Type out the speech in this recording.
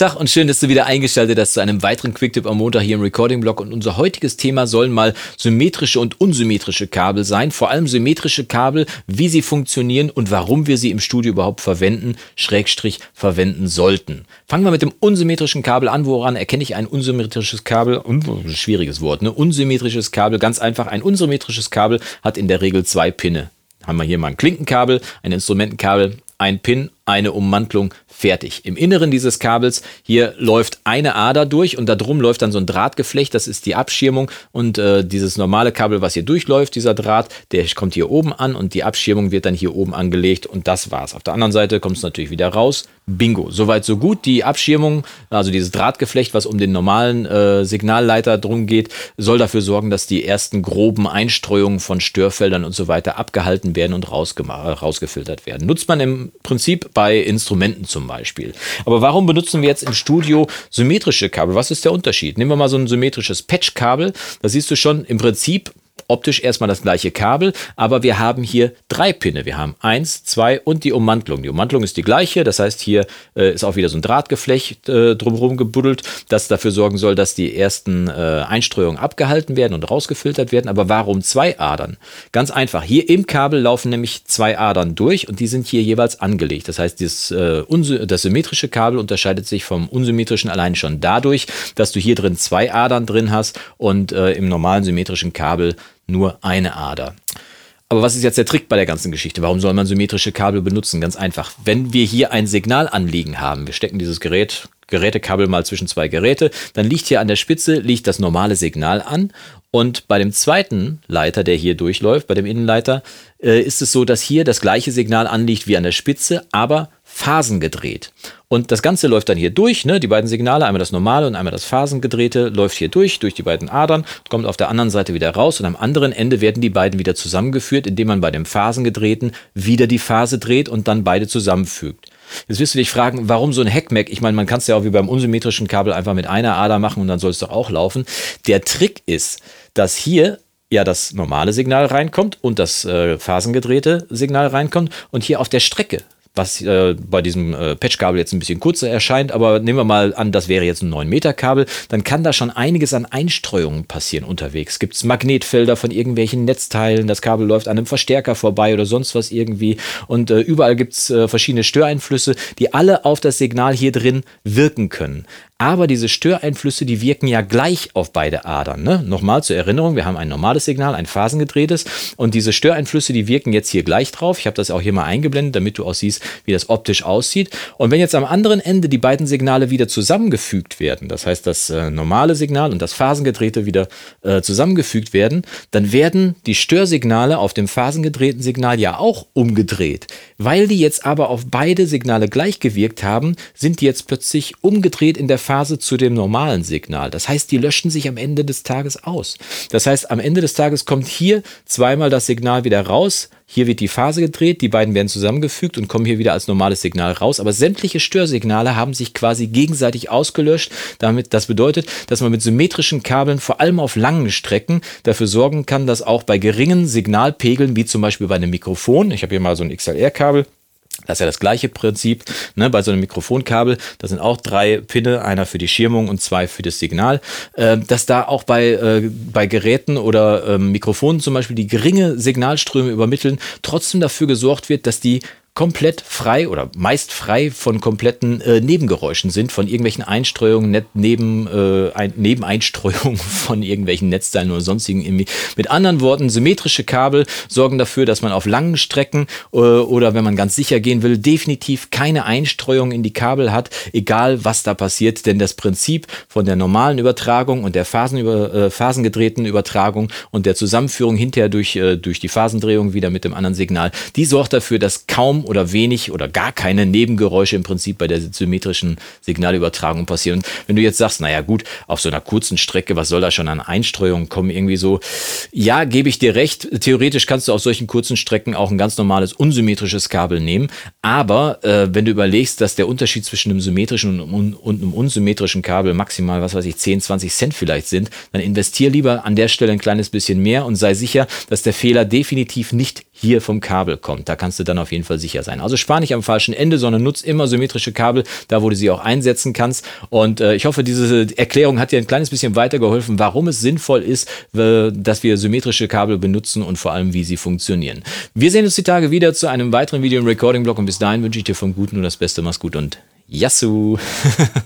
Tag und schön, dass du wieder eingeschaltet hast zu einem weiteren Quicktip am Montag hier im Recording-Blog. Und unser heutiges Thema sollen mal symmetrische und unsymmetrische Kabel sein. Vor allem symmetrische Kabel, wie sie funktionieren und warum wir sie im Studio überhaupt verwenden, Schrägstrich verwenden sollten. Fangen wir mit dem unsymmetrischen Kabel an. Woran erkenne ich ein unsymmetrisches Kabel? Schwieriges Wort, ne? Unsymmetrisches Kabel, ganz einfach. Ein unsymmetrisches Kabel hat in der Regel zwei Pinne haben wir hier mal ein Klinkenkabel, ein Instrumentenkabel, ein Pin, eine Ummantlung, fertig. Im Inneren dieses Kabels hier läuft eine Ader durch und da drum läuft dann so ein Drahtgeflecht, das ist die Abschirmung und äh, dieses normale Kabel, was hier durchläuft, dieser Draht, der kommt hier oben an und die Abschirmung wird dann hier oben angelegt und das war's. Auf der anderen Seite kommt es natürlich wieder raus. Bingo, soweit so gut. Die Abschirmung, also dieses Drahtgeflecht, was um den normalen äh, Signalleiter drum geht, soll dafür sorgen, dass die ersten groben Einstreuungen von Störfeldern und so weiter abgehalten werden und rausgefiltert werden. Nutzt man im Prinzip bei Instrumenten zum Beispiel. Aber warum benutzen wir jetzt im Studio symmetrische Kabel? Was ist der Unterschied? Nehmen wir mal so ein symmetrisches Patch-Kabel. Da siehst du schon im Prinzip optisch erstmal das gleiche Kabel, aber wir haben hier drei Pinne. Wir haben eins, zwei und die Ummantlung. Die Ummantlung ist die gleiche, das heißt, hier äh, ist auch wieder so ein Drahtgeflecht äh, drumherum gebuddelt, das dafür sorgen soll, dass die ersten äh, Einstreuungen abgehalten werden und rausgefiltert werden. Aber warum zwei Adern? Ganz einfach, hier im Kabel laufen nämlich zwei Adern durch und die sind hier jeweils angelegt. Das heißt, dieses, äh, das symmetrische Kabel unterscheidet sich vom unsymmetrischen allein schon dadurch, dass du hier drin zwei Adern drin hast und äh, im normalen symmetrischen Kabel nur eine Ader. Aber was ist jetzt der Trick bei der ganzen Geschichte? Warum soll man symmetrische Kabel benutzen? Ganz einfach. Wenn wir hier ein Signalanliegen haben, wir stecken dieses Gerät, Gerätekabel mal zwischen zwei Geräte, dann liegt hier an der Spitze liegt das normale Signal an und bei dem zweiten Leiter, der hier durchläuft, bei dem Innenleiter, äh, ist es so, dass hier das gleiche Signal anliegt wie an der Spitze, aber phasengedreht. Und das Ganze läuft dann hier durch, ne? die beiden Signale, einmal das normale und einmal das phasengedrehte, läuft hier durch, durch die beiden Adern, kommt auf der anderen Seite wieder raus und am anderen Ende werden die beiden wieder zusammengeführt, indem man bei dem phasengedrehten wieder die Phase dreht und dann beide zusammenfügt. Jetzt wirst du dich fragen, warum so ein Hackmack? Ich meine, man kann es ja auch wie beim unsymmetrischen Kabel einfach mit einer Ader machen und dann soll es doch auch laufen. Der Trick ist, dass hier ja das normale Signal reinkommt und das äh, phasengedrehte Signal reinkommt und hier auf der Strecke was äh, bei diesem äh, Patchkabel jetzt ein bisschen kurzer erscheint, aber nehmen wir mal an, das wäre jetzt ein 9 Meter Kabel, dann kann da schon einiges an Einstreuungen passieren unterwegs. Gibt es Magnetfelder von irgendwelchen Netzteilen, das Kabel läuft an einem Verstärker vorbei oder sonst was irgendwie und äh, überall gibt es äh, verschiedene Störeinflüsse, die alle auf das Signal hier drin wirken können. Aber diese Störeinflüsse, die wirken ja gleich auf beide Adern. Ne? Nochmal zur Erinnerung, wir haben ein normales Signal, ein phasengedrehtes und diese Störeinflüsse, die wirken jetzt hier gleich drauf. Ich habe das auch hier mal eingeblendet, damit du auch siehst, wie das optisch aussieht. Und wenn jetzt am anderen Ende die beiden Signale wieder zusammengefügt werden, das heißt das äh, normale Signal und das phasengedrehte wieder äh, zusammengefügt werden, dann werden die Störsignale auf dem phasengedrehten Signal ja auch umgedreht. Weil die jetzt aber auf beide Signale gleich gewirkt haben, sind die jetzt plötzlich umgedreht in der Phase zu dem normalen Signal. Das heißt, die löschen sich am Ende des Tages aus. Das heißt, am Ende des Tages kommt hier zweimal das Signal wieder raus. Hier wird die Phase gedreht, die beiden werden zusammengefügt und kommen hier wieder als normales Signal raus. Aber sämtliche Störsignale haben sich quasi gegenseitig ausgelöscht. Damit, das bedeutet, dass man mit symmetrischen Kabeln vor allem auf langen Strecken dafür sorgen kann, dass auch bei geringen Signalpegeln, wie zum Beispiel bei einem Mikrofon, ich habe hier mal so ein XLR-Kabel, das ist ja das gleiche Prinzip. Ne? Bei so einem Mikrofonkabel, da sind auch drei Pinne, einer für die Schirmung und zwei für das Signal. Äh, dass da auch bei, äh, bei Geräten oder äh, Mikrofonen zum Beispiel, die geringe Signalströme übermitteln, trotzdem dafür gesorgt wird, dass die komplett frei oder meist frei von kompletten äh, Nebengeräuschen sind, von irgendwelchen Einstreuungen, net, neben, äh, ein, Nebeneinstreuungen von irgendwelchen Netzteilen oder sonstigen. Irgendwie. Mit anderen Worten, symmetrische Kabel sorgen dafür, dass man auf langen Strecken äh, oder wenn man ganz sicher gehen will, definitiv keine Einstreuung in die Kabel hat, egal was da passiert. Denn das Prinzip von der normalen Übertragung und der Phasenüber, äh, phasengedrehten Übertragung und der Zusammenführung hinterher durch, äh, durch die Phasendrehung wieder mit dem anderen Signal, die sorgt dafür, dass kaum oder wenig oder gar keine Nebengeräusche im Prinzip bei der symmetrischen Signalübertragung passieren. Und wenn du jetzt sagst, naja gut, auf so einer kurzen Strecke, was soll da schon an Einstreuungen kommen, irgendwie so, ja, gebe ich dir recht, theoretisch kannst du auf solchen kurzen Strecken auch ein ganz normales unsymmetrisches Kabel nehmen, aber äh, wenn du überlegst, dass der Unterschied zwischen einem symmetrischen und, und einem unsymmetrischen Kabel maximal, was weiß ich, 10, 20 Cent vielleicht sind, dann investier lieber an der Stelle ein kleines bisschen mehr und sei sicher, dass der Fehler definitiv nicht hier vom Kabel kommt. Da kannst du dann auf jeden Fall sicher sicher sein. Also spar nicht am falschen Ende, sondern nutz immer symmetrische Kabel, da wo du sie auch einsetzen kannst. Und äh, ich hoffe, diese Erklärung hat dir ein kleines bisschen weitergeholfen, warum es sinnvoll ist, äh, dass wir symmetrische Kabel benutzen und vor allem, wie sie funktionieren. Wir sehen uns die Tage wieder zu einem weiteren Video im Recording-Blog und bis dahin wünsche ich dir vom Guten nur das Beste. Mach's gut und Yassou!